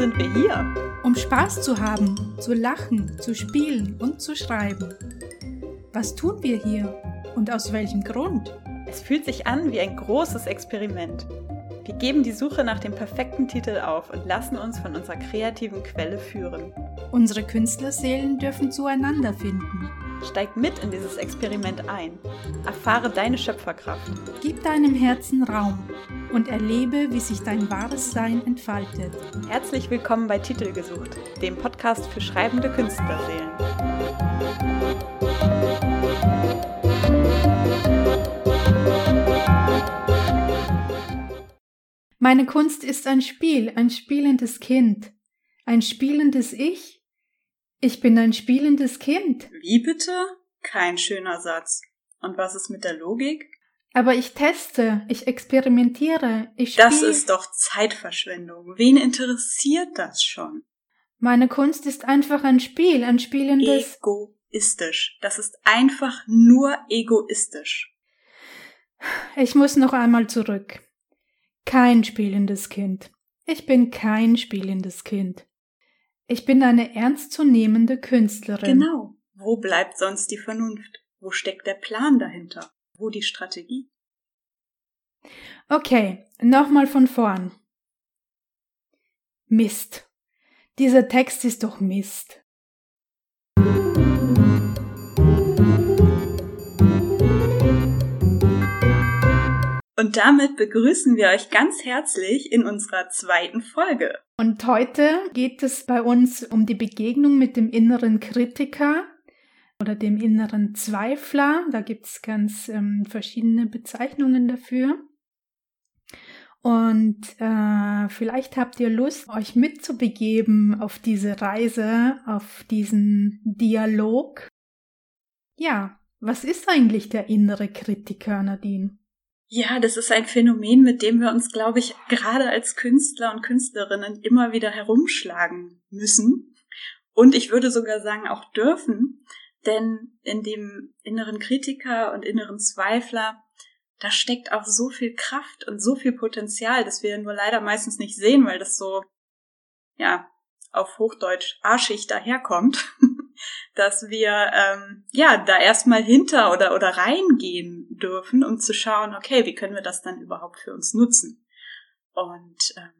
Sind wir hier? Um Spaß zu haben, zu lachen, zu spielen und zu schreiben. Was tun wir hier und aus welchem Grund? Es fühlt sich an wie ein großes Experiment. Wir geben die Suche nach dem perfekten Titel auf und lassen uns von unserer kreativen Quelle führen. Unsere Künstlerseelen dürfen zueinander finden. Steig mit in dieses Experiment ein. Erfahre deine Schöpferkraft. Gib deinem Herzen Raum und erlebe, wie sich dein wahres Sein entfaltet. Herzlich willkommen bei Titel gesucht, dem Podcast für schreibende Künstlerseelen. Meine Kunst ist ein Spiel, ein spielendes Kind, ein spielendes Ich. Ich bin ein spielendes Kind. Wie bitte? Kein schöner Satz. Und was ist mit der Logik? Aber ich teste, ich experimentiere, ich Das spiel- ist doch Zeitverschwendung. Wen interessiert das schon? Meine Kunst ist einfach ein Spiel, ein spielendes. Egoistisch. Das ist einfach nur egoistisch. Ich muss noch einmal zurück. Kein spielendes Kind. Ich bin kein spielendes Kind. Ich bin eine ernstzunehmende Künstlerin. Genau. Wo bleibt sonst die Vernunft? Wo steckt der Plan dahinter? Wo die Strategie? Okay, nochmal von vorn. Mist. Dieser Text ist doch Mist. Und damit begrüßen wir euch ganz herzlich in unserer zweiten Folge. Und heute geht es bei uns um die Begegnung mit dem inneren Kritiker oder dem inneren Zweifler. Da gibt es ganz ähm, verschiedene Bezeichnungen dafür. Und äh, vielleicht habt ihr Lust, euch mitzubegeben auf diese Reise, auf diesen Dialog. Ja, was ist eigentlich der innere Kritiker, Nadine? Ja, das ist ein Phänomen, mit dem wir uns, glaube ich, gerade als Künstler und Künstlerinnen immer wieder herumschlagen müssen. Und ich würde sogar sagen, auch dürfen. Denn in dem inneren Kritiker und inneren Zweifler, da steckt auch so viel Kraft und so viel Potenzial, das wir nur leider meistens nicht sehen, weil das so, ja, auf Hochdeutsch arschig daherkommt, dass wir ähm, ja da erstmal hinter oder oder reingehen dürfen, um zu schauen, okay, wie können wir das dann überhaupt für uns nutzen? Und ähm,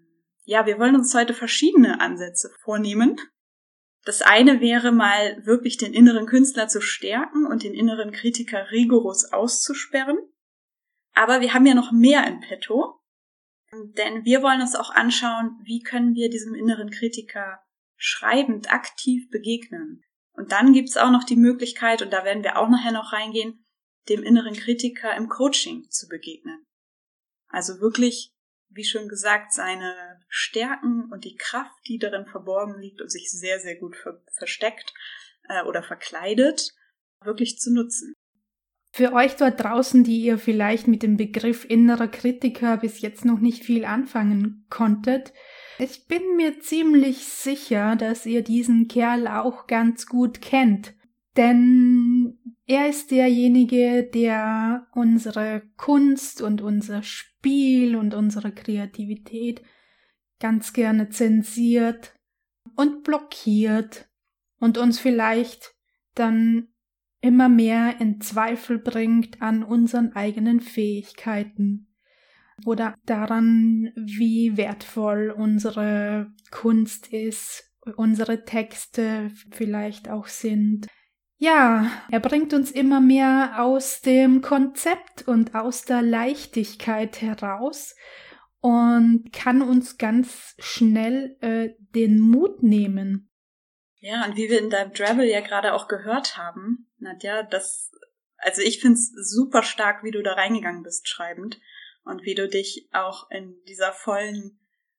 ja, wir wollen uns heute verschiedene Ansätze vornehmen. Das eine wäre mal wirklich den inneren Künstler zu stärken und den inneren Kritiker rigoros auszusperren. Aber wir haben ja noch mehr in petto, denn wir wollen uns auch anschauen, wie können wir diesem inneren Kritiker schreibend aktiv begegnen. Und dann gibt's auch noch die Möglichkeit, und da werden wir auch nachher noch reingehen, dem inneren Kritiker im Coaching zu begegnen. Also wirklich, wie schon gesagt, seine Stärken und die Kraft, die darin verborgen liegt und sich sehr, sehr gut ver versteckt äh, oder verkleidet, wirklich zu nutzen. Für euch dort draußen, die ihr vielleicht mit dem Begriff innerer Kritiker bis jetzt noch nicht viel anfangen konntet, ich bin mir ziemlich sicher, dass ihr diesen Kerl auch ganz gut kennt. Denn er ist derjenige, der unsere Kunst und unser Spiel und unsere Kreativität ganz gerne zensiert und blockiert und uns vielleicht dann immer mehr in Zweifel bringt an unseren eigenen Fähigkeiten oder daran, wie wertvoll unsere Kunst ist, unsere Texte vielleicht auch sind. Ja, er bringt uns immer mehr aus dem Konzept und aus der Leichtigkeit heraus und kann uns ganz schnell äh, den Mut nehmen, Ja, und wie wir in deinem Travel ja gerade auch gehört haben, Nadja, das, also ich find's super stark, wie du da reingegangen bist, schreibend. Und wie du dich auch in dieser vollen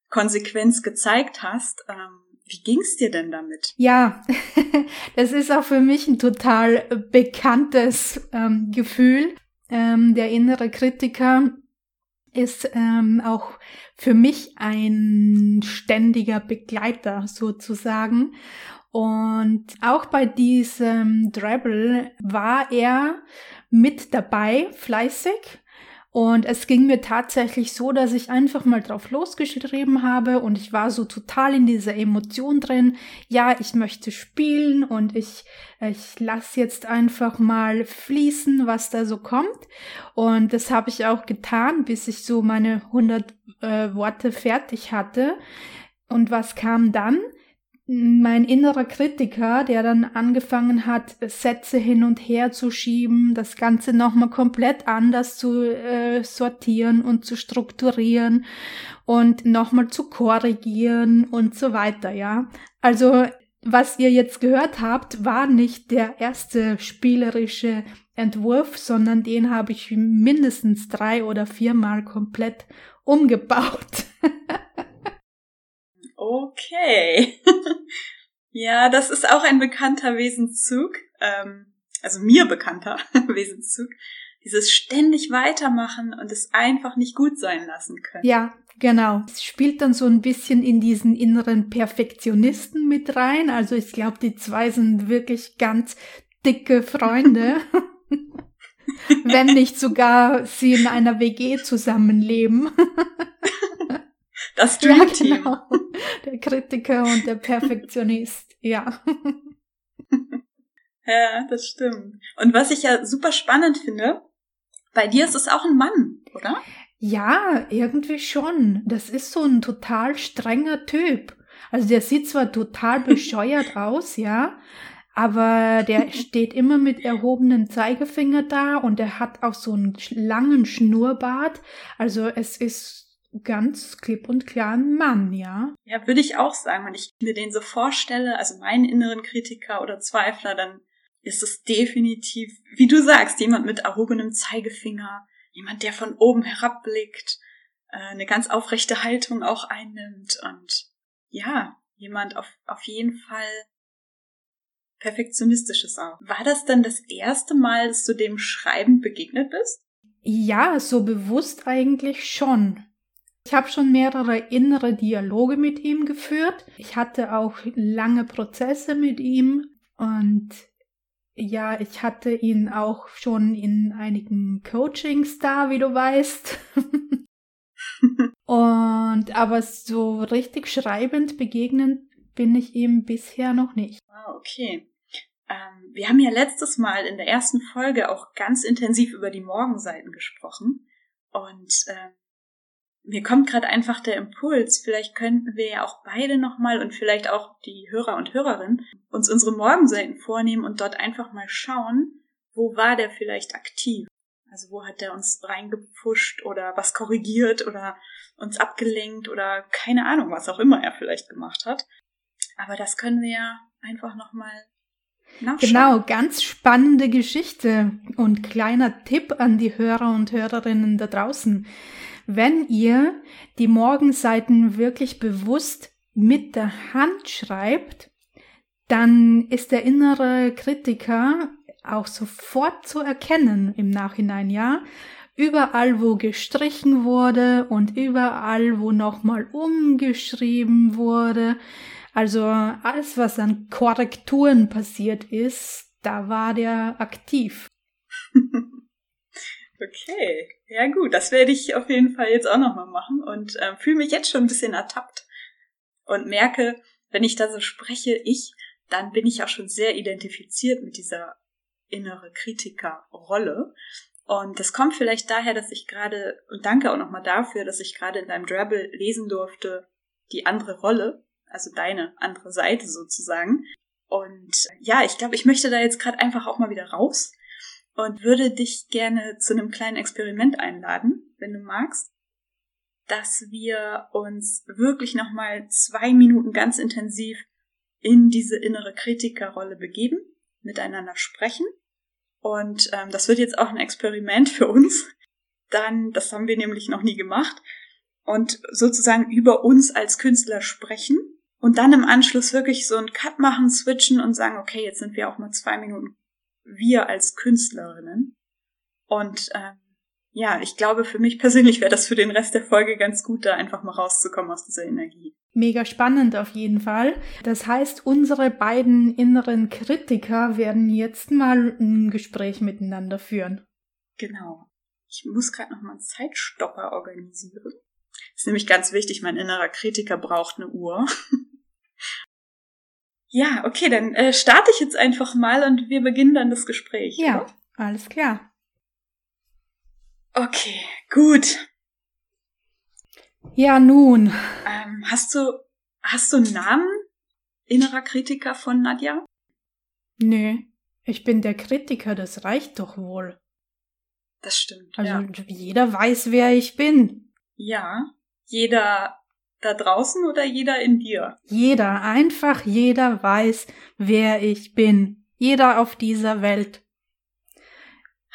Konsequenz gezeigt hast. Ähm, wie ging's dir denn damit? Ja, das ist auch für mich ein total bekanntes ähm, Gefühl. Ähm, der innere Kritiker ist ähm, auch für mich ein ständiger Begleiter sozusagen. Und auch bei diesem Drabble war er mit dabei, fleißig. Und es ging mir tatsächlich so, dass ich einfach mal drauf losgeschrieben habe und ich war so total in dieser Emotion drin. Ja, ich möchte spielen und ich, ich lasse jetzt einfach mal fließen, was da so kommt. Und das habe ich auch getan, bis ich so meine 100 äh, Worte fertig hatte. Und was kam dann? Mein innerer Kritiker, der dann angefangen hat, Sätze hin und her zu schieben, das Ganze nochmal komplett anders zu äh, sortieren und zu strukturieren und nochmal zu korrigieren und so weiter, ja. Also, was ihr jetzt gehört habt, war nicht der erste spielerische Entwurf, sondern den habe ich mindestens drei oder viermal komplett umgebaut. Okay. ja, das ist auch ein bekannter Wesenszug, ähm, also mir bekannter Wesenszug. Dieses ständig weitermachen und es einfach nicht gut sein lassen können. Ja, genau. Es spielt dann so ein bisschen in diesen inneren Perfektionisten mit rein. Also ich glaube, die zwei sind wirklich ganz dicke Freunde. Wenn nicht sogar sie in einer WG zusammenleben. Das Dreamteam. Ja, genau. Der Kritiker und der Perfektionist, ja. Ja, das stimmt. Und was ich ja super spannend finde, bei dir ist es auch ein Mann, oder? Ja, irgendwie schon. Das ist so ein total strenger Typ. Also der sieht zwar total bescheuert aus, ja, aber der steht immer mit erhobenem Zeigefinger da und er hat auch so einen langen Schnurrbart. Also es ist ganz klipp und klar ein Mann, ja? Ja, würde ich auch sagen. Wenn ich mir den so vorstelle, also meinen inneren Kritiker oder Zweifler, dann ist es definitiv, wie du sagst, jemand mit erhobenem Zeigefinger, jemand, der von oben herabblickt, äh, eine ganz aufrechte Haltung auch einnimmt und ja, jemand auf, auf jeden Fall perfektionistisches auch. War das dann das erste Mal, dass du dem Schreiben begegnet bist? Ja, so bewusst eigentlich schon. Ich habe schon mehrere innere Dialoge mit ihm geführt. Ich hatte auch lange Prozesse mit ihm und ja, ich hatte ihn auch schon in einigen Coachings da, wie du weißt. und aber so richtig schreibend begegnen bin ich ihm bisher noch nicht. Ah, okay. Ähm, wir haben ja letztes Mal in der ersten Folge auch ganz intensiv über die Morgenseiten gesprochen. Und äh, mir kommt gerade einfach der Impuls, vielleicht könnten wir ja auch beide nochmal und vielleicht auch die Hörer und Hörerinnen uns unsere Morgenseiten vornehmen und dort einfach mal schauen, wo war der vielleicht aktiv? Also wo hat der uns reingepusht oder was korrigiert oder uns abgelenkt oder keine Ahnung, was auch immer er vielleicht gemacht hat. Aber das können wir ja einfach nochmal nachschauen. Genau, ganz spannende Geschichte und kleiner Tipp an die Hörer und Hörerinnen da draußen wenn ihr die Morgenseiten wirklich bewusst mit der Hand schreibt, dann ist der innere Kritiker auch sofort zu erkennen im Nachhinein, ja. Überall, wo gestrichen wurde und überall, wo nochmal umgeschrieben wurde. Also alles, was an Korrekturen passiert ist, da war der aktiv. Okay, ja gut, das werde ich auf jeden Fall jetzt auch nochmal machen und äh, fühle mich jetzt schon ein bisschen ertappt und merke, wenn ich da so spreche, ich, dann bin ich auch schon sehr identifiziert mit dieser innere Kritikerrolle. Und das kommt vielleicht daher, dass ich gerade, und danke auch nochmal dafür, dass ich gerade in deinem Drabble lesen durfte, die andere Rolle, also deine andere Seite sozusagen. Und ja, ich glaube, ich möchte da jetzt gerade einfach auch mal wieder raus und würde dich gerne zu einem kleinen Experiment einladen, wenn du magst, dass wir uns wirklich nochmal zwei Minuten ganz intensiv in diese innere Kritikerrolle begeben, miteinander sprechen. Und ähm, das wird jetzt auch ein Experiment für uns. Dann, das haben wir nämlich noch nie gemacht. Und sozusagen über uns als Künstler sprechen und dann im Anschluss wirklich so einen Cut machen, switchen und sagen, okay, jetzt sind wir auch mal zwei Minuten wir als Künstlerinnen. Und ähm, ja, ich glaube, für mich persönlich wäre das für den Rest der Folge ganz gut, da einfach mal rauszukommen aus dieser Energie. Mega spannend auf jeden Fall. Das heißt, unsere beiden inneren Kritiker werden jetzt mal ein Gespräch miteinander führen. Genau. Ich muss gerade noch mal einen Zeitstopper organisieren. Ist nämlich ganz wichtig, mein innerer Kritiker braucht eine Uhr. ja, okay, dann äh, starte ich jetzt einfach mal und wir beginnen dann das Gespräch. Ja, oder? alles klar. Okay, gut. Ja, nun. Ähm, hast du, hast du einen Namen? Innerer Kritiker von Nadja? Nö, ich bin der Kritiker, das reicht doch wohl. Das stimmt. Also ja. jeder weiß, wer ich bin. Ja, jeder da draußen oder jeder in dir? Jeder, einfach jeder weiß, wer ich bin. Jeder auf dieser Welt.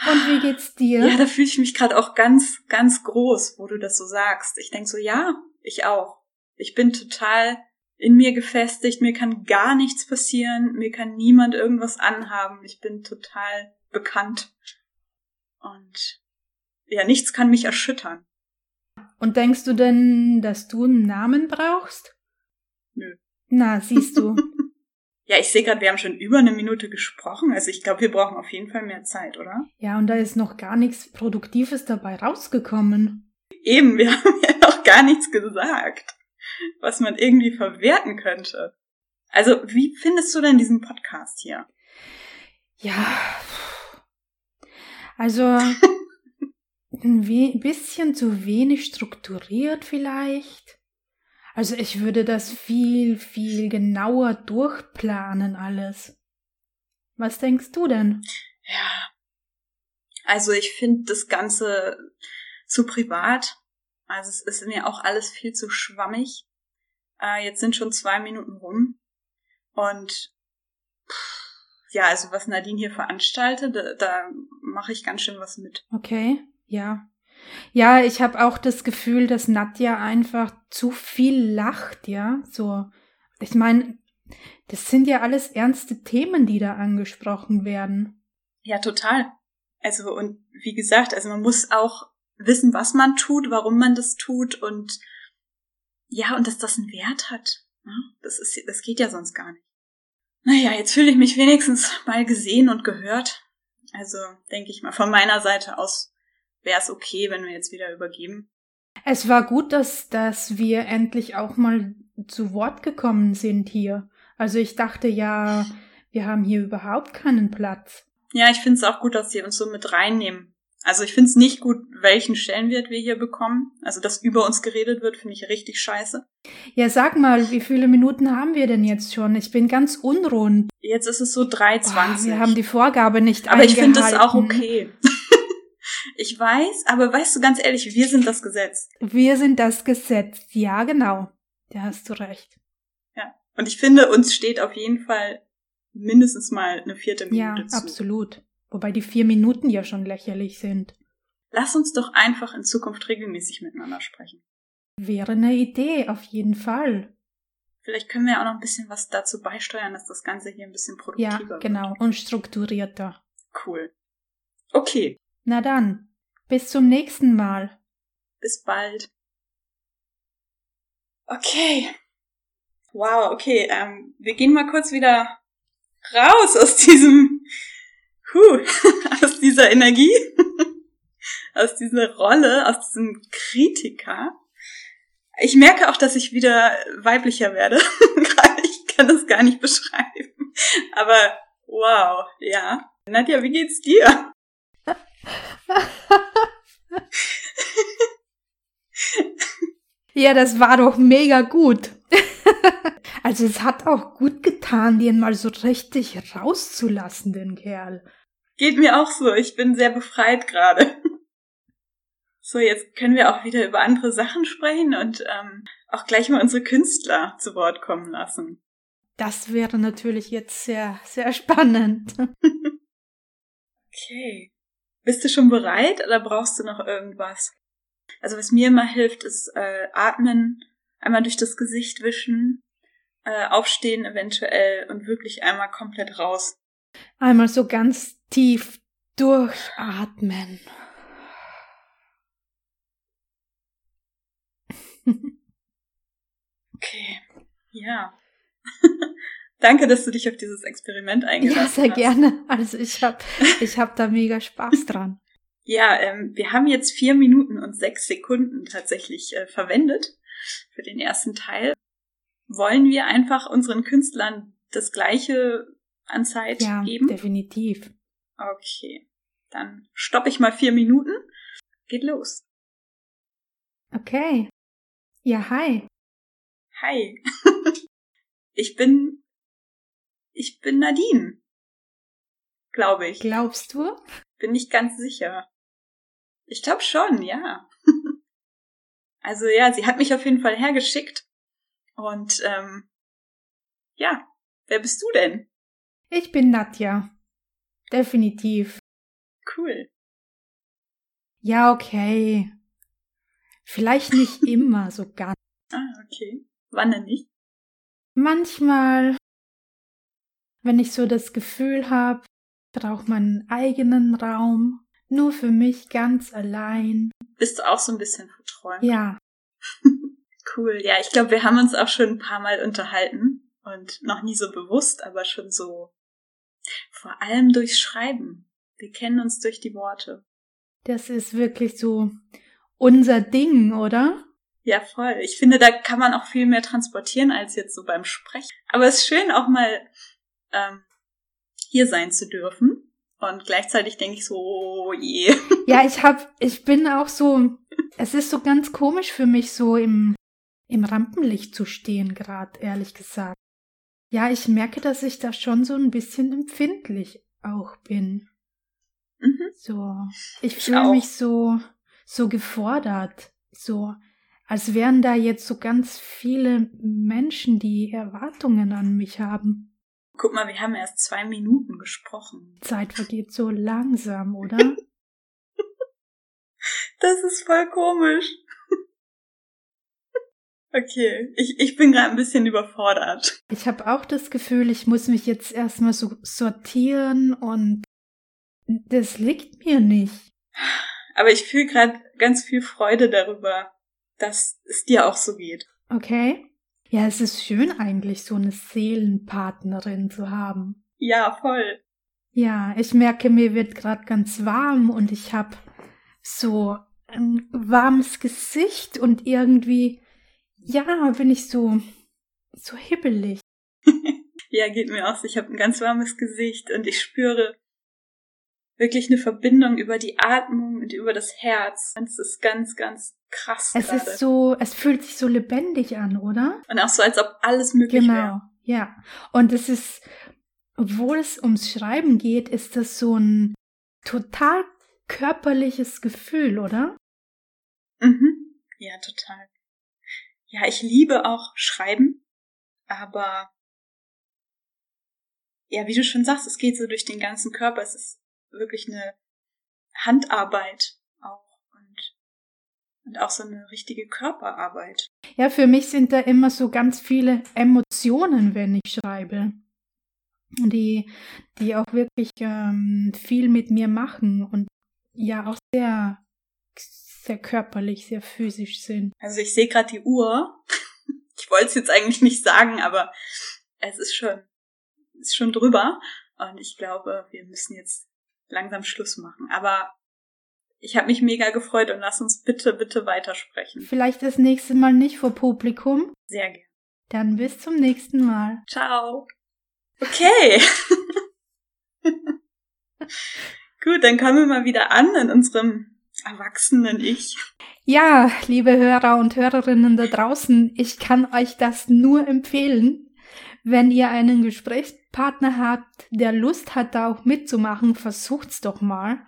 Und wie geht's dir? Ja, da fühle ich mich gerade auch ganz, ganz groß, wo du das so sagst. Ich denk so, ja, ich auch. Ich bin total in mir gefestigt, mir kann gar nichts passieren, mir kann niemand irgendwas anhaben. Ich bin total bekannt. Und ja, nichts kann mich erschüttern. Und denkst du denn, dass du einen Namen brauchst? Nö. Na, siehst du. ja, ich sehe gerade, wir haben schon über eine Minute gesprochen. Also ich glaube, wir brauchen auf jeden Fall mehr Zeit, oder? Ja, und da ist noch gar nichts Produktives dabei rausgekommen. Eben, wir haben ja noch gar nichts gesagt, was man irgendwie verwerten könnte. Also, wie findest du denn diesen Podcast hier? Ja, also ein bisschen zu wenig strukturiert vielleicht. Also ich würde das viel, viel genauer durchplanen alles. Was denkst du denn? Ja. Also ich finde das Ganze zu privat. Also es ist mir auch alles viel zu schwammig. Äh, jetzt sind schon zwei Minuten rum. Und ja, also was Nadine hier veranstaltet, da, da mache ich ganz schön was mit. Okay, ja. Ja, ich habe auch das Gefühl, dass Nadja einfach zu viel lacht, ja. So, ich meine, das sind ja alles ernste Themen, die da angesprochen werden. Ja, total. Also, und wie gesagt, also man muss auch wissen, was man tut, warum man das tut und ja, und dass das einen Wert hat. Ne? Das ist, das geht ja sonst gar nicht. Naja, jetzt fühle ich mich wenigstens mal gesehen und gehört. Also denke ich mal, von meiner Seite aus wäre es okay, wenn wir jetzt wieder übergeben. Es war gut, dass, dass wir endlich auch mal zu Wort gekommen sind hier. Also ich dachte ja, wir haben hier überhaupt keinen Platz. Ja, ich finde es auch gut, dass sie uns so mit reinnehmen. Also ich finde es nicht gut, welchen Stellenwert wir hier bekommen. Also dass über uns geredet wird, finde ich richtig scheiße. Ja, sag mal, wie viele Minuten haben wir denn jetzt schon? Ich bin ganz unrund. Jetzt ist es so 3,20. wir haben die Vorgabe nicht Aber ich finde das auch okay. Ich weiß, aber weißt du ganz ehrlich, wir sind das Gesetz. Wir sind das Gesetz. Ja, genau. Da hast du recht. Ja. Und ich finde, uns steht auf jeden Fall mindestens mal eine vierte Minute ja, zu. Ja, absolut. Wobei die vier Minuten ja schon lächerlich sind. Lass uns doch einfach in Zukunft regelmäßig miteinander sprechen. Wäre eine Idee, auf jeden Fall. Vielleicht können wir auch noch ein bisschen was dazu beisteuern, dass das Ganze hier ein bisschen produktiver wird. Ja, genau, wird. und strukturierter. Cool. Okay. Na dann, bis zum nächsten Mal. Bis bald. Okay. Wow, okay. Ähm, wir gehen mal kurz wieder raus aus diesem puh, aus dieser Energie, aus dieser Rolle, aus diesem Kritiker. Ich merke auch, dass ich wieder weiblicher werde. ich kann das gar nicht beschreiben. Aber wow, ja. Nadja, wie geht's dir? ja, das war doch mega gut. also es hat auch gut getan, den mal so richtig rauszulassen, den Kerl. Geht mir auch so. Ich bin sehr befreit gerade. So, jetzt können wir auch wieder über andere Sachen sprechen und ähm, auch gleich mal unsere Künstler zu Wort kommen lassen. Das wäre natürlich jetzt sehr, sehr spannend. okay. Bist du schon bereit oder brauchst du noch irgendwas? Also was mir immer hilft, ist äh, atmen, einmal durch das Gesicht wischen, äh, aufstehen eventuell und wirklich einmal komplett raus. Einmal so ganz tief durchatmen. okay, ja. Danke, dass du dich auf dieses Experiment eingelassen hast. Ja, sehr hast. gerne. Also ich habe ich hab da mega Spaß dran. Ja, ähm, wir haben jetzt vier Minuten und sechs Sekunden tatsächlich äh, verwendet für den ersten Teil. Wollen wir einfach unseren Künstlern das gleiche an Zeit ja, geben? definitiv. Okay, dann stoppe ich mal vier Minuten. Geht los. Okay. Ja, hi. Hi. ich bin. Ich bin Nadine. Glaube ich. Glaubst du? Bin nicht ganz sicher. Ich glaube schon, ja. also ja, sie hat mich auf jeden Fall hergeschickt. Und ähm, ja, wer bist du denn? Ich bin Nadja. Definitiv. Cool. Ja, okay. Vielleicht nicht immer so ganz. Ah, okay. Wann denn nicht? Manchmal, wenn ich so das Gefühl habe, braucht man einen eigenen Raum, nur für mich ganz allein. Bist du auch so ein bisschen verträumt? Ja. cool. Ja, ich glaube, wir haben uns auch schon ein paar Mal unterhalten und noch nie so bewusst, aber schon so vor allem durchs Schreiben. Wir kennen uns durch die Worte. Das ist wirklich so unser Ding, oder? Ja, voll. Ich finde, da kann man auch viel mehr transportieren als jetzt so beim Sprechen. Aber es ist schön, auch mal ähm, hier sein zu dürfen. Und gleichzeitig denke ich so, oh je. Ja, ich hab, ich bin auch so, es ist so ganz komisch für mich, so im, im Rampenlicht zu stehen, gerade, ehrlich gesagt. Ja, ich merke, dass ich da schon so ein bisschen empfindlich auch bin. Mhm. So, ich fühle mich so, so gefordert, so, als wären da jetzt so ganz viele Menschen, die Erwartungen an mich haben. Guck mal, wir haben erst zwei Minuten gesprochen. Zeit vergeht so langsam, oder? das ist voll komisch. Okay, ich, ich bin gerade ein bisschen überfordert. Ich habe auch das Gefühl, ich muss mich jetzt erstmal so sortieren und das liegt mir nicht. Aber ich fühle gerade ganz viel Freude darüber, dass es dir auch so geht. Okay. Ja, es ist schön eigentlich, so eine Seelenpartnerin zu haben. Ja, voll. Ja, ich merke, mir wird gerade ganz warm und ich habe so ein warmes Gesicht und irgendwie, ja, bin ich so, so hibbelig. ja, geht mir auch so. Ich habe ein ganz warmes Gesicht und ich spüre wirklich eine Verbindung über die Atmung und über das Herz. Es ist ganz, ganz krass. Es grade. ist so, es fühlt sich so lebendig an, oder? Und auch so, als ob alles möglich genau. wäre. Genau, ja. Und es ist, obwohl es ums Schreiben geht, ist das so ein total körperliches Gefühl, oder? Mhm. Ja, total. Ja, ich liebe auch Schreiben, aber ja, wie du schon sagst, es geht so durch den ganzen Körper. Es ist wirklich eine Handarbeit auch und, und auch so eine richtige Körperarbeit. Ja, für mich sind da immer so ganz viele Emotionen, wenn ich schreibe. Die, die auch wirklich ähm, viel mit mir machen und ja auch sehr, sehr körperlich, sehr physisch sind. Also ich sehe gerade die Uhr. Ich wollte es jetzt eigentlich nicht sagen, aber es ist schon, ist schon drüber. Und ich glaube, wir müssen jetzt langsam Schluss machen. Aber ich habe mich mega gefreut und lass uns bitte, bitte weitersprechen. Vielleicht das nächste Mal nicht vor Publikum. Sehr gerne. Dann bis zum nächsten Mal. Ciao. Okay. Gut, dann kommen wir mal wieder an in unserem erwachsenen Ich. Ja, liebe Hörer und Hörerinnen da draußen, ich kann euch das nur empfehlen, wenn ihr einen Gesprächspartner habt, der Lust hat, da auch mitzumachen, versucht's doch mal.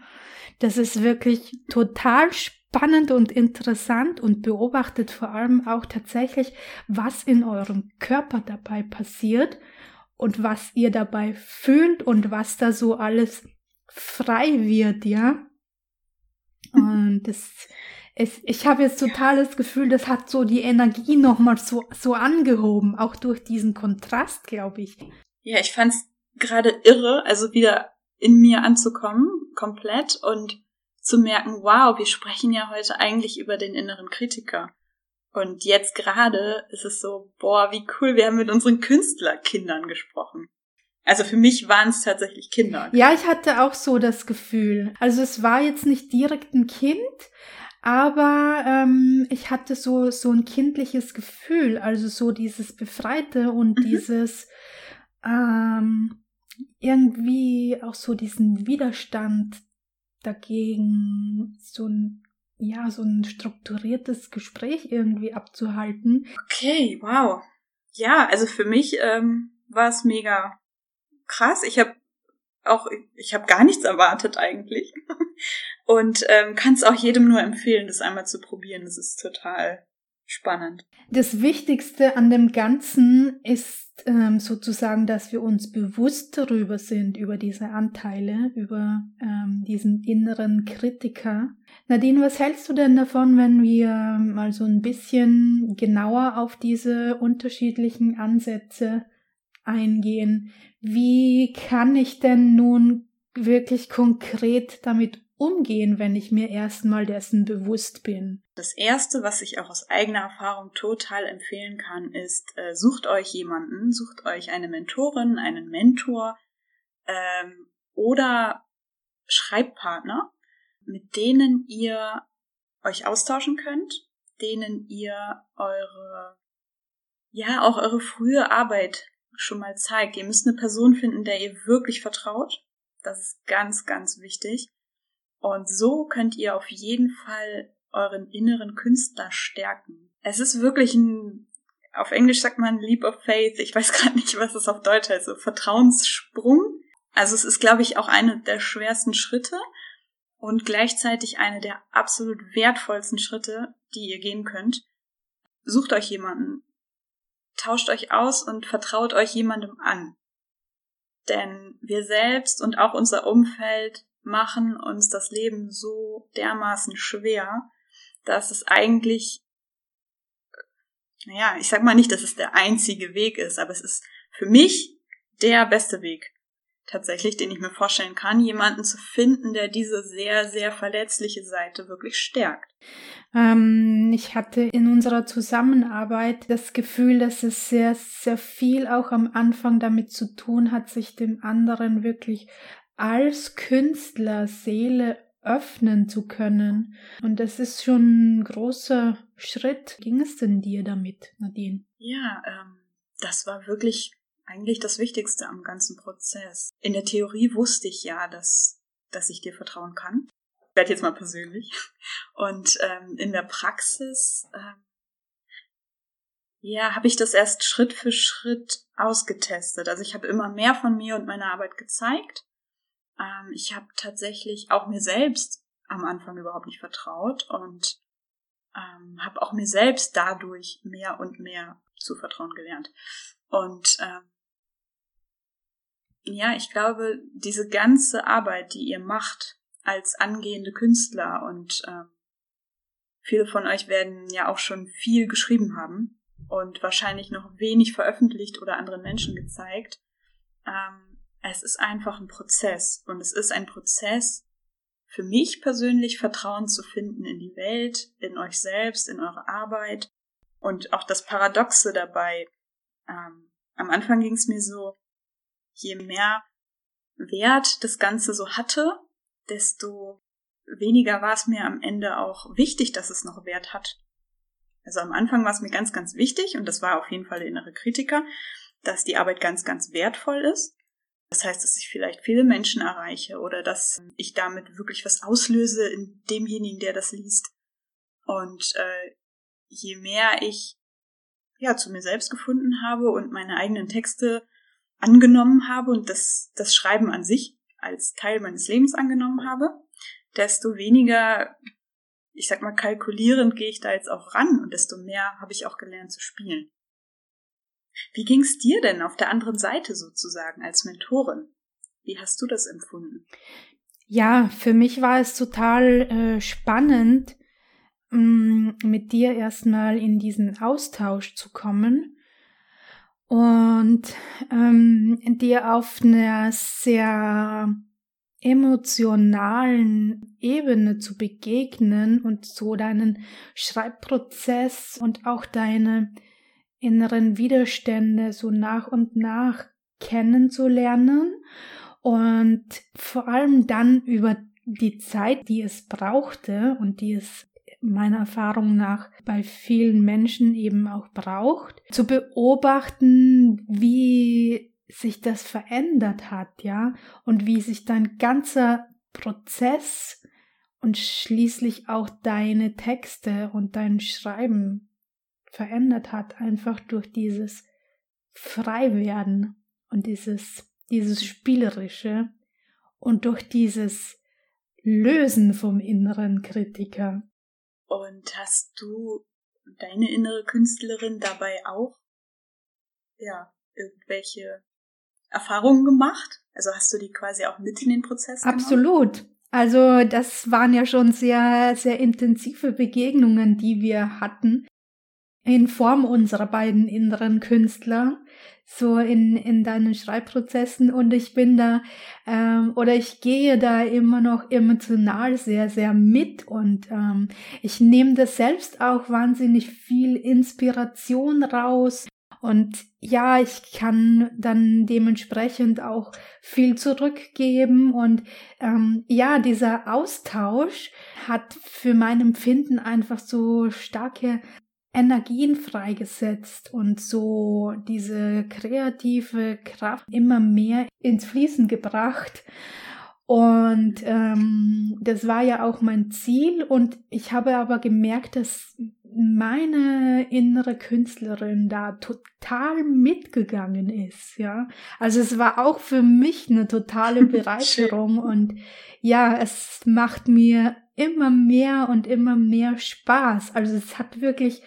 Das ist wirklich total spannend und interessant und beobachtet vor allem auch tatsächlich, was in eurem Körper dabei passiert und was ihr dabei fühlt und was da so alles frei wird, ja. Und das es, ich habe jetzt total das Gefühl, das hat so die Energie nochmal so, so angehoben, auch durch diesen Kontrast, glaube ich. Ja, ich fand es gerade irre, also wieder in mir anzukommen, komplett, und zu merken, wow, wir sprechen ja heute eigentlich über den inneren Kritiker. Und jetzt gerade ist es so, boah, wie cool, wir haben mit unseren Künstlerkindern gesprochen. Also für mich waren es tatsächlich Kinder. Ja, ich hatte auch so das Gefühl. Also es war jetzt nicht direkt ein Kind, aber ähm, ich hatte so so ein kindliches Gefühl, also so dieses Befreite und mhm. dieses ähm, irgendwie auch so diesen Widerstand dagegen, so ein ja so ein strukturiertes Gespräch irgendwie abzuhalten. Okay, wow. Ja, also für mich ähm, war es mega krass. Ich habe auch, ich habe gar nichts erwartet eigentlich. Und ähm, kann es auch jedem nur empfehlen, das einmal zu probieren. Das ist total spannend. Das Wichtigste an dem Ganzen ist ähm, sozusagen, dass wir uns bewusst darüber sind, über diese Anteile, über ähm, diesen inneren Kritiker. Nadine, was hältst du denn davon, wenn wir mal so ein bisschen genauer auf diese unterschiedlichen Ansätze eingehen? Wie kann ich denn nun wirklich konkret damit umgehen, wenn ich mir erstmal dessen bewusst bin? Das erste, was ich auch aus eigener Erfahrung total empfehlen kann, ist, äh, sucht euch jemanden, sucht euch eine Mentorin, einen Mentor ähm, oder Schreibpartner, mit denen ihr euch austauschen könnt, denen ihr eure, ja, auch eure frühe Arbeit schon mal zeigt. Ihr müsst eine Person finden, der ihr wirklich vertraut. Das ist ganz, ganz wichtig. Und so könnt ihr auf jeden Fall euren inneren Künstler stärken. Es ist wirklich ein, auf Englisch sagt man Leap of Faith. Ich weiß gerade nicht, was es auf Deutsch heißt. So Vertrauenssprung. Also es ist, glaube ich, auch eine der schwersten Schritte und gleichzeitig eine der absolut wertvollsten Schritte, die ihr gehen könnt. Sucht euch jemanden, tauscht euch aus und vertraut euch jemandem an. Denn wir selbst und auch unser Umfeld machen uns das Leben so dermaßen schwer, dass es eigentlich, naja, ich sag mal nicht, dass es der einzige Weg ist, aber es ist für mich der beste Weg tatsächlich, den ich mir vorstellen kann, jemanden zu finden, der diese sehr, sehr verletzliche Seite wirklich stärkt. Ähm, ich hatte in unserer Zusammenarbeit das Gefühl, dass es sehr, sehr viel auch am Anfang damit zu tun hat, sich dem anderen wirklich als Künstler Seele öffnen zu können. Und das ist schon ein großer Schritt. Ging es denn dir damit, Nadine? Ja, ähm, das war wirklich eigentlich das Wichtigste am ganzen Prozess. In der Theorie wusste ich ja, dass, dass ich dir vertrauen kann. Ich werde jetzt mal persönlich. Und ähm, in der Praxis ähm, ja, habe ich das erst Schritt für Schritt ausgetestet. Also ich habe immer mehr von mir und meiner Arbeit gezeigt ähm, ich habe tatsächlich auch mir selbst am Anfang überhaupt nicht vertraut und ähm, habe auch mir selbst dadurch mehr und mehr zu vertrauen gelernt. Und ähm, ja, ich glaube, diese ganze Arbeit, die ihr macht als angehende Künstler und ähm, viele von euch werden ja auch schon viel geschrieben haben und wahrscheinlich noch wenig veröffentlicht oder anderen Menschen gezeigt. Ähm, es ist einfach ein Prozess und es ist ein Prozess, für mich persönlich Vertrauen zu finden in die Welt, in euch selbst, in eure Arbeit und auch das Paradoxe dabei. Ähm, am Anfang ging es mir so, je mehr Wert das Ganze so hatte, desto weniger war es mir am Ende auch wichtig, dass es noch Wert hat. Also am Anfang war es mir ganz, ganz wichtig, und das war auf jeden Fall der innere Kritiker, dass die Arbeit ganz, ganz wertvoll ist. Das heißt, dass ich vielleicht viele Menschen erreiche oder dass ich damit wirklich was auslöse in demjenigen, der das liest. Und äh, je mehr ich ja zu mir selbst gefunden habe und meine eigenen Texte angenommen habe und das, das Schreiben an sich als Teil meines Lebens angenommen habe, desto weniger, ich sag mal, kalkulierend gehe ich da jetzt auch ran und desto mehr habe ich auch gelernt zu spielen. Wie ging's dir denn auf der anderen Seite sozusagen als Mentorin? Wie hast du das empfunden? Ja, für mich war es total äh, spannend, mm, mit dir erstmal in diesen Austausch zu kommen und ähm, dir auf einer sehr emotionalen Ebene zu begegnen und so deinen Schreibprozess und auch deine inneren Widerstände so nach und nach kennenzulernen und vor allem dann über die Zeit, die es brauchte und die es meiner Erfahrung nach bei vielen Menschen eben auch braucht, zu beobachten, wie sich das verändert hat, ja, und wie sich dein ganzer Prozess und schließlich auch deine Texte und dein Schreiben verändert hat, einfach durch dieses Freiwerden und dieses, dieses Spielerische und durch dieses Lösen vom inneren Kritiker. Und hast du deine innere Künstlerin dabei auch, ja, irgendwelche Erfahrungen gemacht? Also hast du die quasi auch mit in den Prozess? Absolut. Also das waren ja schon sehr, sehr intensive Begegnungen, die wir hatten in Form unserer beiden inneren Künstler, so in, in deinen Schreibprozessen und ich bin da ähm, oder ich gehe da immer noch emotional sehr, sehr mit und ähm, ich nehme da selbst auch wahnsinnig viel Inspiration raus und ja, ich kann dann dementsprechend auch viel zurückgeben. Und ähm, ja, dieser Austausch hat für mein Empfinden einfach so starke Energien freigesetzt und so diese kreative Kraft immer mehr ins Fließen gebracht. Und ähm, das war ja auch mein Ziel. Und ich habe aber gemerkt, dass meine innere Künstlerin da total mitgegangen ist, ja. Also es war auch für mich eine totale Bereicherung und ja, es macht mir immer mehr und immer mehr Spaß. Also es hat wirklich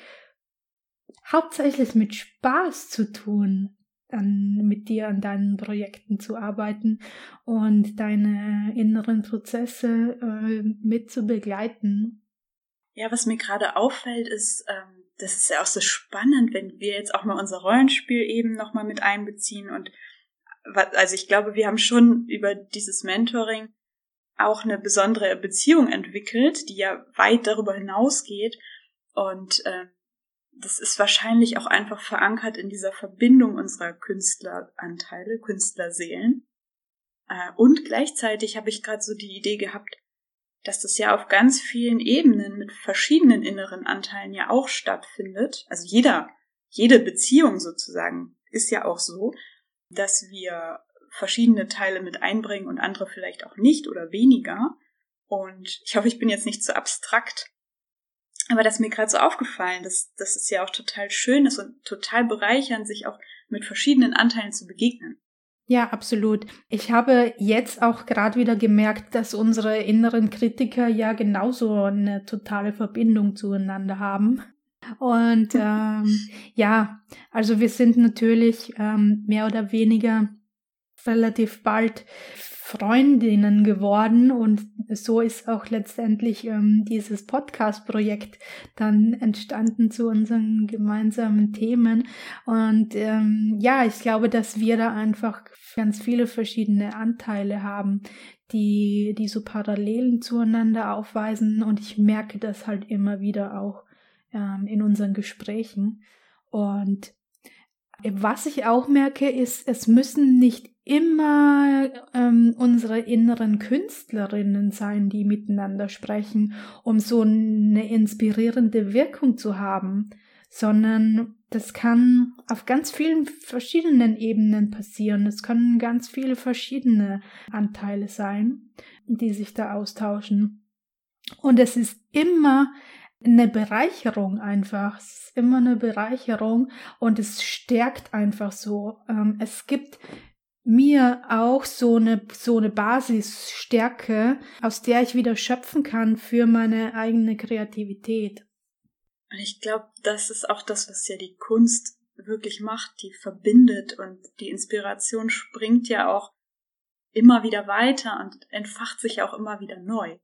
hauptsächlich mit Spaß zu tun, an, mit dir an deinen Projekten zu arbeiten und deine inneren Prozesse äh, mit zu begleiten. Ja, was mir gerade auffällt, ist, ähm, das ist ja auch so spannend, wenn wir jetzt auch mal unser Rollenspiel eben nochmal mit einbeziehen. Und also ich glaube, wir haben schon über dieses Mentoring auch eine besondere Beziehung entwickelt, die ja weit darüber hinausgeht. Und äh, das ist wahrscheinlich auch einfach verankert in dieser Verbindung unserer Künstleranteile, Künstlerseelen. Äh, und gleichzeitig habe ich gerade so die Idee gehabt, dass das ja auf ganz vielen Ebenen mit verschiedenen inneren Anteilen ja auch stattfindet. Also jeder, jede Beziehung sozusagen ist ja auch so, dass wir verschiedene Teile mit einbringen und andere vielleicht auch nicht oder weniger. Und ich hoffe, ich bin jetzt nicht zu so abstrakt. Aber das ist mir gerade so aufgefallen, dass, dass es ja auch total schön ist und total bereichernd, sich auch mit verschiedenen Anteilen zu begegnen. Ja, absolut. Ich habe jetzt auch gerade wieder gemerkt, dass unsere inneren Kritiker ja genauso eine totale Verbindung zueinander haben. Und ähm, ja, also wir sind natürlich ähm, mehr oder weniger relativ bald Freundinnen geworden und so ist auch letztendlich ähm, dieses Podcast-Projekt dann entstanden zu unseren gemeinsamen Themen. Und ähm, ja, ich glaube, dass wir da einfach ganz viele verschiedene Anteile haben, die, die so Parallelen zueinander aufweisen und ich merke das halt immer wieder auch ähm, in unseren Gesprächen. Und was ich auch merke, ist, es müssen nicht immer ähm, unsere inneren Künstlerinnen sein, die miteinander sprechen, um so eine inspirierende Wirkung zu haben, sondern das kann auf ganz vielen verschiedenen Ebenen passieren. Es können ganz viele verschiedene Anteile sein, die sich da austauschen. Und es ist immer eine Bereicherung einfach. Es ist immer eine Bereicherung und es stärkt einfach so. Ähm, es gibt mir auch so eine, so eine Basisstärke, aus der ich wieder schöpfen kann für meine eigene Kreativität. Ich glaube, das ist auch das, was ja die Kunst wirklich macht, die verbindet und die Inspiration springt ja auch immer wieder weiter und entfacht sich auch immer wieder neu.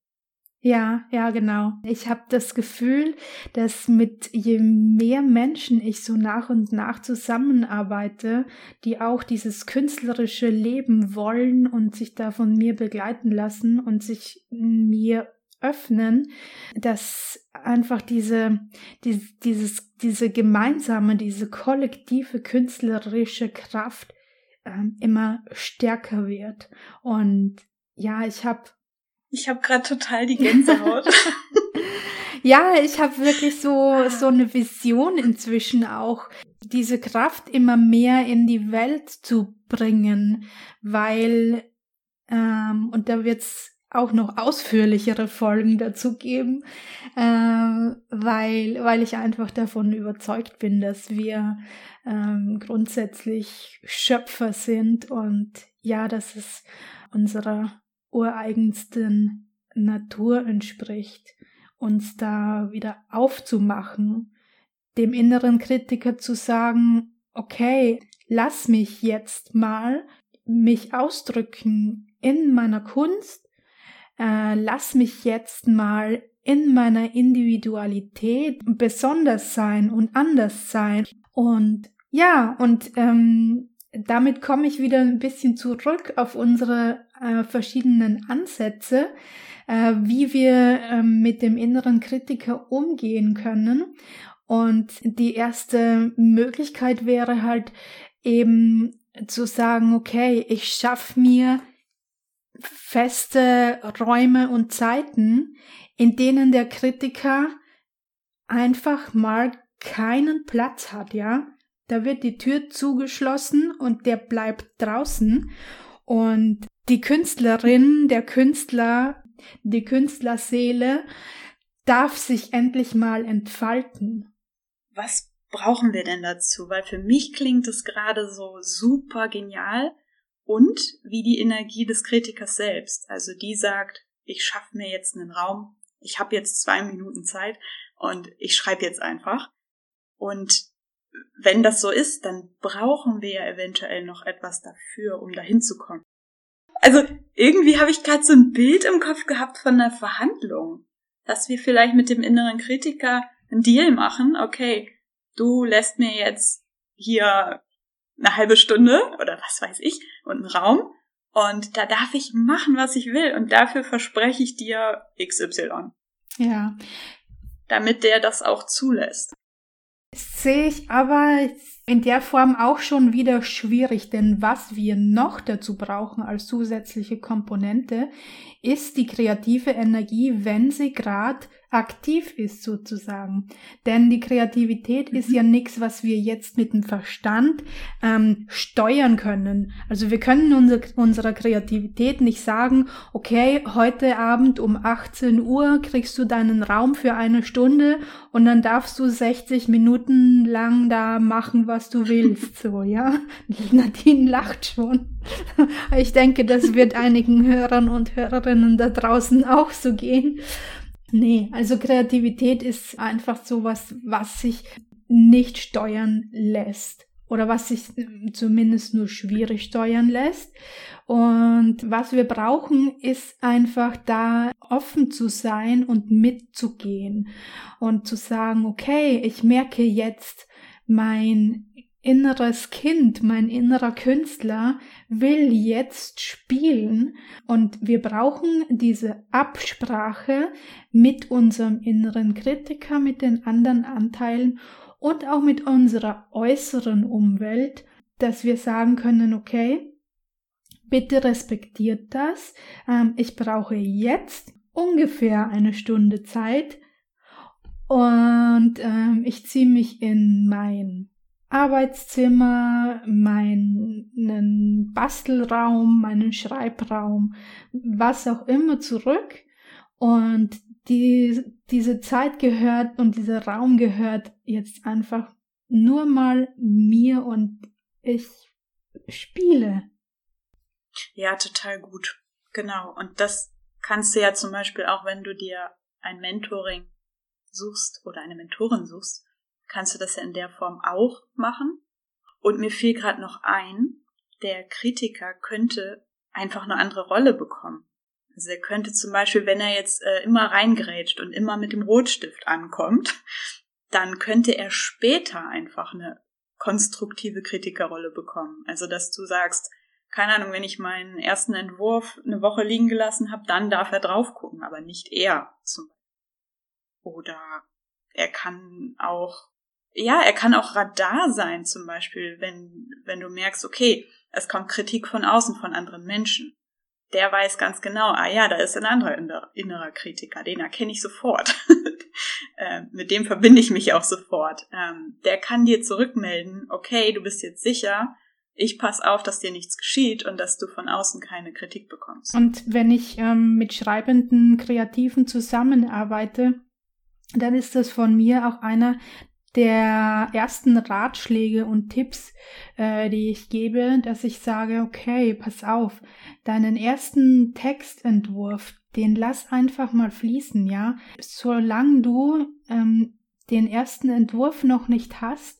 Ja, ja, genau. Ich habe das Gefühl, dass mit je mehr Menschen ich so nach und nach zusammenarbeite, die auch dieses künstlerische Leben wollen und sich da von mir begleiten lassen und sich mir öffnen, dass einfach diese, die, dieses, diese gemeinsame, diese kollektive künstlerische Kraft ähm, immer stärker wird. Und ja, ich habe ich habe gerade total die Gänsehaut. ja, ich habe wirklich so so eine Vision inzwischen auch, diese Kraft immer mehr in die Welt zu bringen, weil ähm, und da wird's auch noch ausführlichere Folgen dazu geben, äh, weil, weil ich einfach davon überzeugt bin, dass wir ähm, grundsätzlich Schöpfer sind und ja, dass es unserer ureigensten Natur entspricht, uns da wieder aufzumachen, dem inneren Kritiker zu sagen, okay, lass mich jetzt mal mich ausdrücken in meiner Kunst, äh, lass mich jetzt mal in meiner Individualität besonders sein und anders sein. Und ja, und ähm, damit komme ich wieder ein bisschen zurück auf unsere äh, verschiedenen Ansätze, äh, wie wir äh, mit dem inneren Kritiker umgehen können. Und die erste Möglichkeit wäre halt eben zu sagen, okay, ich schaffe mir feste Räume und Zeiten, in denen der Kritiker einfach mal keinen Platz hat, ja. Da wird die Tür zugeschlossen und der bleibt draußen. Und die Künstlerin, der Künstler, die Künstlerseele darf sich endlich mal entfalten. Was brauchen wir denn dazu? Weil für mich klingt es gerade so super genial und wie die Energie des Kritikers selbst. Also die sagt, ich schaffe mir jetzt einen Raum, ich habe jetzt zwei Minuten Zeit und ich schreibe jetzt einfach. Und wenn das so ist, dann brauchen wir ja eventuell noch etwas dafür, um dahin zu kommen. Also irgendwie habe ich gerade so ein Bild im Kopf gehabt von einer Verhandlung, dass wir vielleicht mit dem inneren Kritiker einen Deal machen. Okay, du lässt mir jetzt hier eine halbe Stunde oder was weiß ich und einen Raum und da darf ich machen, was ich will und dafür verspreche ich dir XY. Ja. Damit der das auch zulässt. Sehe ich aber in der Form auch schon wieder schwierig, denn was wir noch dazu brauchen als zusätzliche Komponente, ist die kreative Energie, wenn sie gerade aktiv ist sozusagen. Denn die Kreativität mhm. ist ja nichts, was wir jetzt mit dem Verstand ähm, steuern können. Also wir können unser, unserer Kreativität nicht sagen, okay, heute Abend um 18 Uhr kriegst du deinen Raum für eine Stunde und dann darfst du 60 Minuten lang da machen, was du willst. So, ja. Nadine lacht schon. Ich denke, das wird einigen Hörern und Hörerinnen da draußen auch so gehen. Nee, also Kreativität ist einfach sowas, was sich nicht steuern lässt oder was sich zumindest nur schwierig steuern lässt. Und was wir brauchen, ist einfach da offen zu sein und mitzugehen und zu sagen, okay, ich merke jetzt, mein inneres Kind, mein innerer Künstler will jetzt spielen und wir brauchen diese Absprache mit unserem inneren Kritiker, mit den anderen Anteilen und auch mit unserer äußeren Umwelt, dass wir sagen können, okay, bitte respektiert das, ähm, ich brauche jetzt ungefähr eine Stunde Zeit und ähm, ich ziehe mich in mein Arbeitszimmer, meinen Bastelraum, meinen Schreibraum, was auch immer zurück. Und die, diese Zeit gehört und dieser Raum gehört jetzt einfach nur mal mir und ich spiele. Ja, total gut. Genau. Und das kannst du ja zum Beispiel auch, wenn du dir ein Mentoring suchst oder eine Mentorin suchst, kannst du das ja in der Form auch machen. Und mir fiel gerade noch ein, der Kritiker könnte einfach eine andere Rolle bekommen. Also er könnte zum Beispiel, wenn er jetzt äh, immer reingrätscht und immer mit dem Rotstift ankommt, dann könnte er später einfach eine konstruktive Kritikerrolle bekommen. Also dass du sagst, keine Ahnung, wenn ich meinen ersten Entwurf eine Woche liegen gelassen habe, dann darf er drauf gucken, aber nicht er zum. Oder er kann auch ja, er kann auch Radar sein, zum Beispiel, wenn, wenn du merkst, okay, es kommt Kritik von außen von anderen Menschen. Der weiß ganz genau, ah ja, da ist ein anderer innerer Kritiker, den erkenne ich sofort. äh, mit dem verbinde ich mich auch sofort. Ähm, der kann dir zurückmelden, okay, du bist jetzt sicher, ich pass auf, dass dir nichts geschieht und dass du von außen keine Kritik bekommst. Und wenn ich ähm, mit schreibenden Kreativen zusammenarbeite, dann ist das von mir auch einer der ersten Ratschläge und Tipps, äh, die ich gebe, dass ich sage, okay, pass auf, deinen ersten Textentwurf, den lass einfach mal fließen, ja. Solange du ähm, den ersten Entwurf noch nicht hast,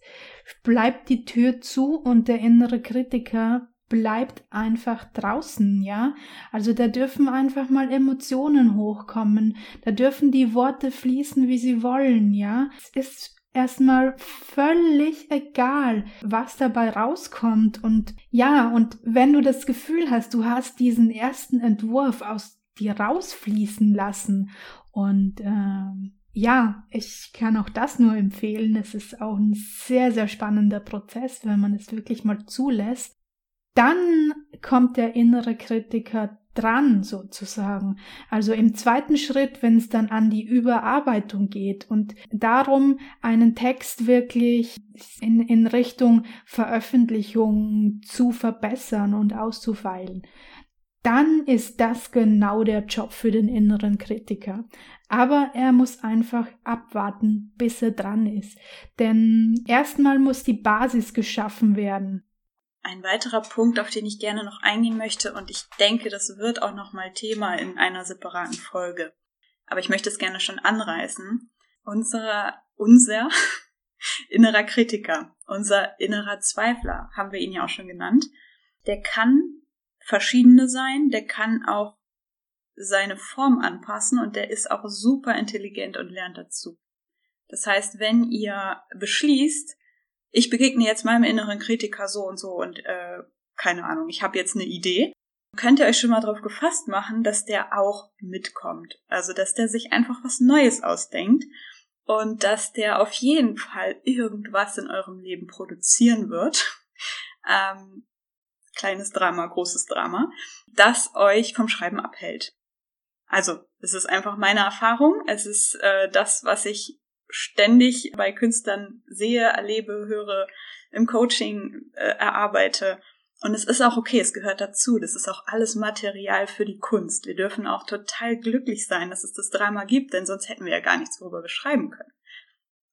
bleibt die Tür zu und der innere Kritiker bleibt einfach draußen, ja? Also da dürfen einfach mal Emotionen hochkommen, da dürfen die Worte fließen, wie sie wollen, ja? Es ist erstmal völlig egal, was dabei rauskommt und ja, und wenn du das Gefühl hast, du hast diesen ersten Entwurf aus dir rausfließen lassen und ähm, ja, ich kann auch das nur empfehlen. Es ist auch ein sehr, sehr spannender Prozess, wenn man es wirklich mal zulässt. Dann kommt der innere Kritiker dran sozusagen. Also im zweiten Schritt, wenn es dann an die Überarbeitung geht und darum, einen Text wirklich in, in Richtung Veröffentlichung zu verbessern und auszufeilen dann ist das genau der Job für den inneren Kritiker. Aber er muss einfach abwarten, bis er dran ist. Denn erstmal muss die Basis geschaffen werden. Ein weiterer Punkt, auf den ich gerne noch eingehen möchte, und ich denke, das wird auch nochmal Thema in einer separaten Folge. Aber ich möchte es gerne schon anreißen. Unser, unser innerer Kritiker, unser innerer Zweifler, haben wir ihn ja auch schon genannt, der kann verschiedene sein, der kann auch seine Form anpassen und der ist auch super intelligent und lernt dazu. Das heißt, wenn ihr beschließt, ich begegne jetzt meinem inneren Kritiker so und so und äh, keine Ahnung, ich habe jetzt eine Idee, könnt ihr euch schon mal darauf gefasst machen, dass der auch mitkommt. Also, dass der sich einfach was Neues ausdenkt und dass der auf jeden Fall irgendwas in eurem Leben produzieren wird, ähm, kleines Drama, großes Drama, das euch vom Schreiben abhält. Also, es ist einfach meine Erfahrung. Es ist äh, das, was ich ständig bei Künstlern sehe, erlebe, höre, im Coaching äh, erarbeite. Und es ist auch okay, es gehört dazu. Das ist auch alles Material für die Kunst. Wir dürfen auch total glücklich sein, dass es das Drama gibt, denn sonst hätten wir ja gar nichts, worüber wir schreiben können.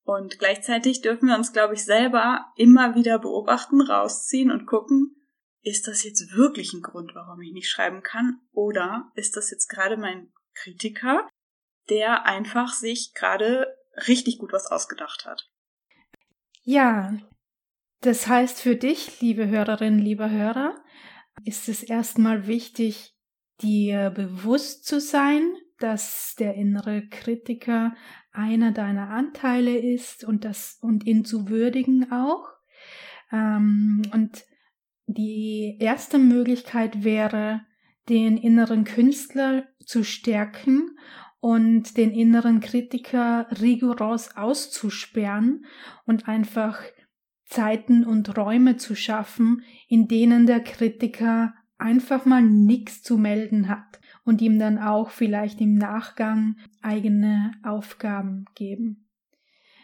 Und gleichzeitig dürfen wir uns, glaube ich, selber immer wieder beobachten, rausziehen und gucken, ist das jetzt wirklich ein Grund, warum ich nicht schreiben kann? Oder ist das jetzt gerade mein Kritiker, der einfach sich gerade richtig gut was ausgedacht hat? Ja, das heißt für dich, liebe Hörerinnen, lieber Hörer, ist es erstmal wichtig, dir bewusst zu sein, dass der innere Kritiker einer deiner Anteile ist und das und ihn zu würdigen auch. Ähm, und die erste Möglichkeit wäre, den inneren Künstler zu stärken und den inneren Kritiker rigoros auszusperren und einfach Zeiten und Räume zu schaffen, in denen der Kritiker einfach mal nichts zu melden hat und ihm dann auch vielleicht im Nachgang eigene Aufgaben geben.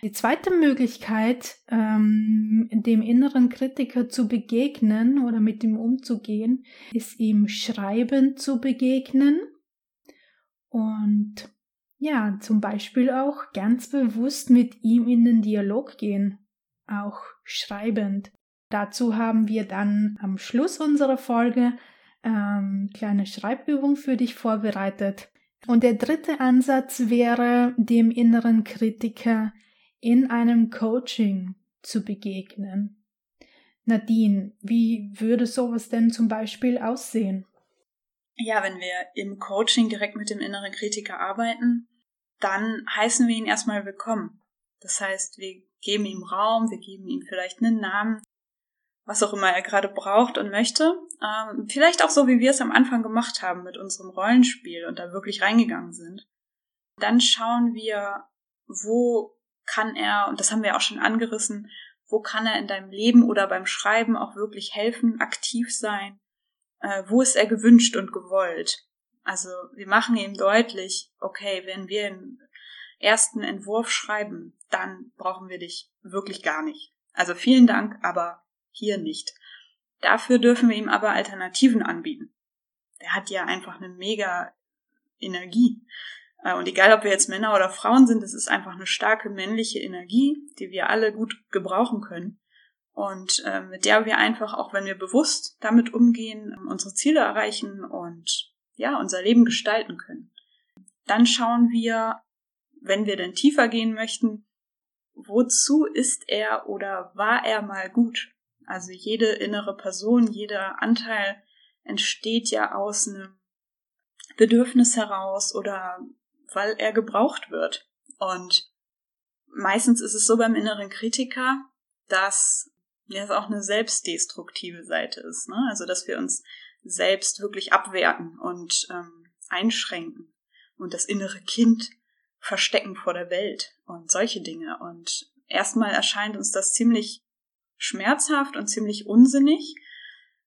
Die zweite Möglichkeit, ähm, dem inneren Kritiker zu begegnen oder mit ihm umzugehen, ist ihm schreibend zu begegnen und ja, zum Beispiel auch ganz bewusst mit ihm in den Dialog gehen, auch schreibend. Dazu haben wir dann am Schluss unserer Folge ähm, kleine Schreibübung für dich vorbereitet. Und der dritte Ansatz wäre, dem inneren Kritiker in einem Coaching zu begegnen. Nadine, wie würde sowas denn zum Beispiel aussehen? Ja, wenn wir im Coaching direkt mit dem inneren Kritiker arbeiten, dann heißen wir ihn erstmal willkommen. Das heißt, wir geben ihm Raum, wir geben ihm vielleicht einen Namen, was auch immer er gerade braucht und möchte. Ähm, vielleicht auch so, wie wir es am Anfang gemacht haben mit unserem Rollenspiel und da wirklich reingegangen sind. Dann schauen wir, wo kann er, und das haben wir auch schon angerissen, wo kann er in deinem Leben oder beim Schreiben auch wirklich helfen, aktiv sein, äh, wo ist er gewünscht und gewollt. Also wir machen ihm deutlich, okay, wenn wir einen ersten Entwurf schreiben, dann brauchen wir dich wirklich gar nicht. Also vielen Dank, aber hier nicht. Dafür dürfen wir ihm aber Alternativen anbieten. Der hat ja einfach eine mega Energie. Äh, und egal, ob wir jetzt Männer oder Frauen sind, es ist einfach eine starke männliche Energie, die wir alle gut gebrauchen können. Und äh, mit der wir einfach, auch wenn wir bewusst damit umgehen, unsere Ziele erreichen und ja, unser Leben gestalten können. Dann schauen wir, wenn wir denn tiefer gehen möchten, wozu ist er oder war er mal gut? Also jede innere Person, jeder Anteil entsteht ja aus einem Bedürfnis heraus oder weil er gebraucht wird. Und meistens ist es so beim inneren Kritiker, dass ja, es auch eine selbstdestruktive Seite ist. Ne? Also dass wir uns selbst wirklich abwerten und ähm, einschränken und das innere Kind verstecken vor der Welt und solche Dinge. Und erstmal erscheint uns das ziemlich schmerzhaft und ziemlich unsinnig.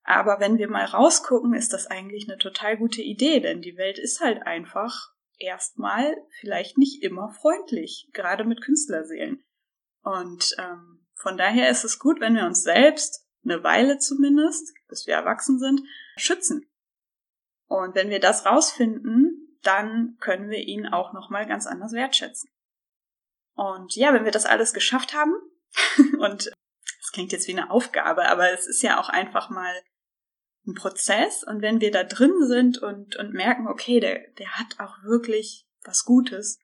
Aber wenn wir mal rausgucken, ist das eigentlich eine total gute Idee, denn die Welt ist halt einfach erstmal vielleicht nicht immer freundlich, gerade mit Künstlerseelen. Und ähm, von daher ist es gut, wenn wir uns selbst eine Weile zumindest, bis wir erwachsen sind, schützen. Und wenn wir das rausfinden, dann können wir ihn auch nochmal ganz anders wertschätzen. Und ja, wenn wir das alles geschafft haben, und es klingt jetzt wie eine Aufgabe, aber es ist ja auch einfach mal ein Prozess und wenn wir da drin sind und, und merken, okay, der, der hat auch wirklich was Gutes,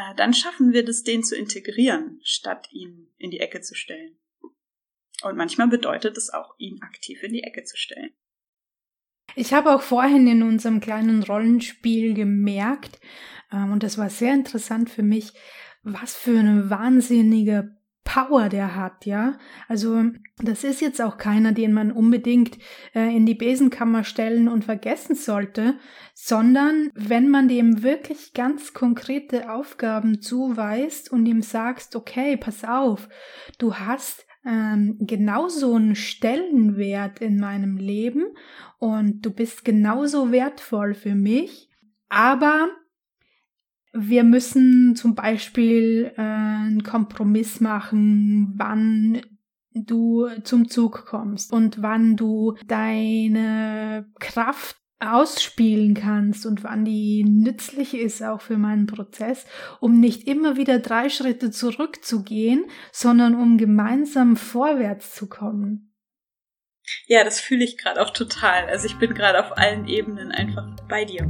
äh, dann schaffen wir das, den zu integrieren, statt ihn in die Ecke zu stellen. Und manchmal bedeutet es auch, ihn aktiv in die Ecke zu stellen. Ich habe auch vorhin in unserem kleinen Rollenspiel gemerkt, ähm, und das war sehr interessant für mich, was für eine wahnsinnige Power der hat, ja. Also das ist jetzt auch keiner, den man unbedingt äh, in die Besenkammer stellen und vergessen sollte, sondern wenn man dem wirklich ganz konkrete Aufgaben zuweist und ihm sagst, okay, pass auf, du hast ähm, genauso einen Stellenwert in meinem Leben und du bist genauso wertvoll für mich, aber wir müssen zum Beispiel äh, einen Kompromiss machen, wann du zum Zug kommst und wann du deine Kraft ausspielen kannst und wann die nützlich ist auch für meinen Prozess, um nicht immer wieder drei Schritte zurückzugehen, sondern um gemeinsam vorwärts zu kommen. Ja, das fühle ich gerade auch total. Also ich bin gerade auf allen Ebenen einfach bei dir.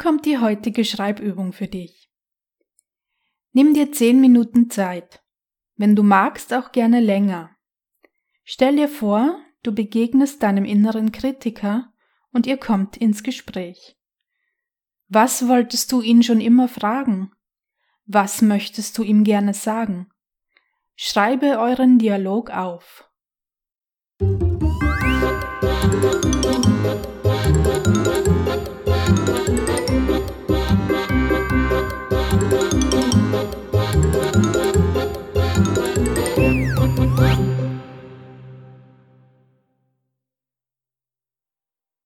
Kommt die heutige Schreibübung für dich. Nimm dir zehn Minuten Zeit. Wenn du magst, auch gerne länger. Stell dir vor, du begegnest deinem inneren Kritiker und ihr kommt ins Gespräch. Was wolltest du ihn schon immer fragen? Was möchtest du ihm gerne sagen? Schreibe euren Dialog auf. Musik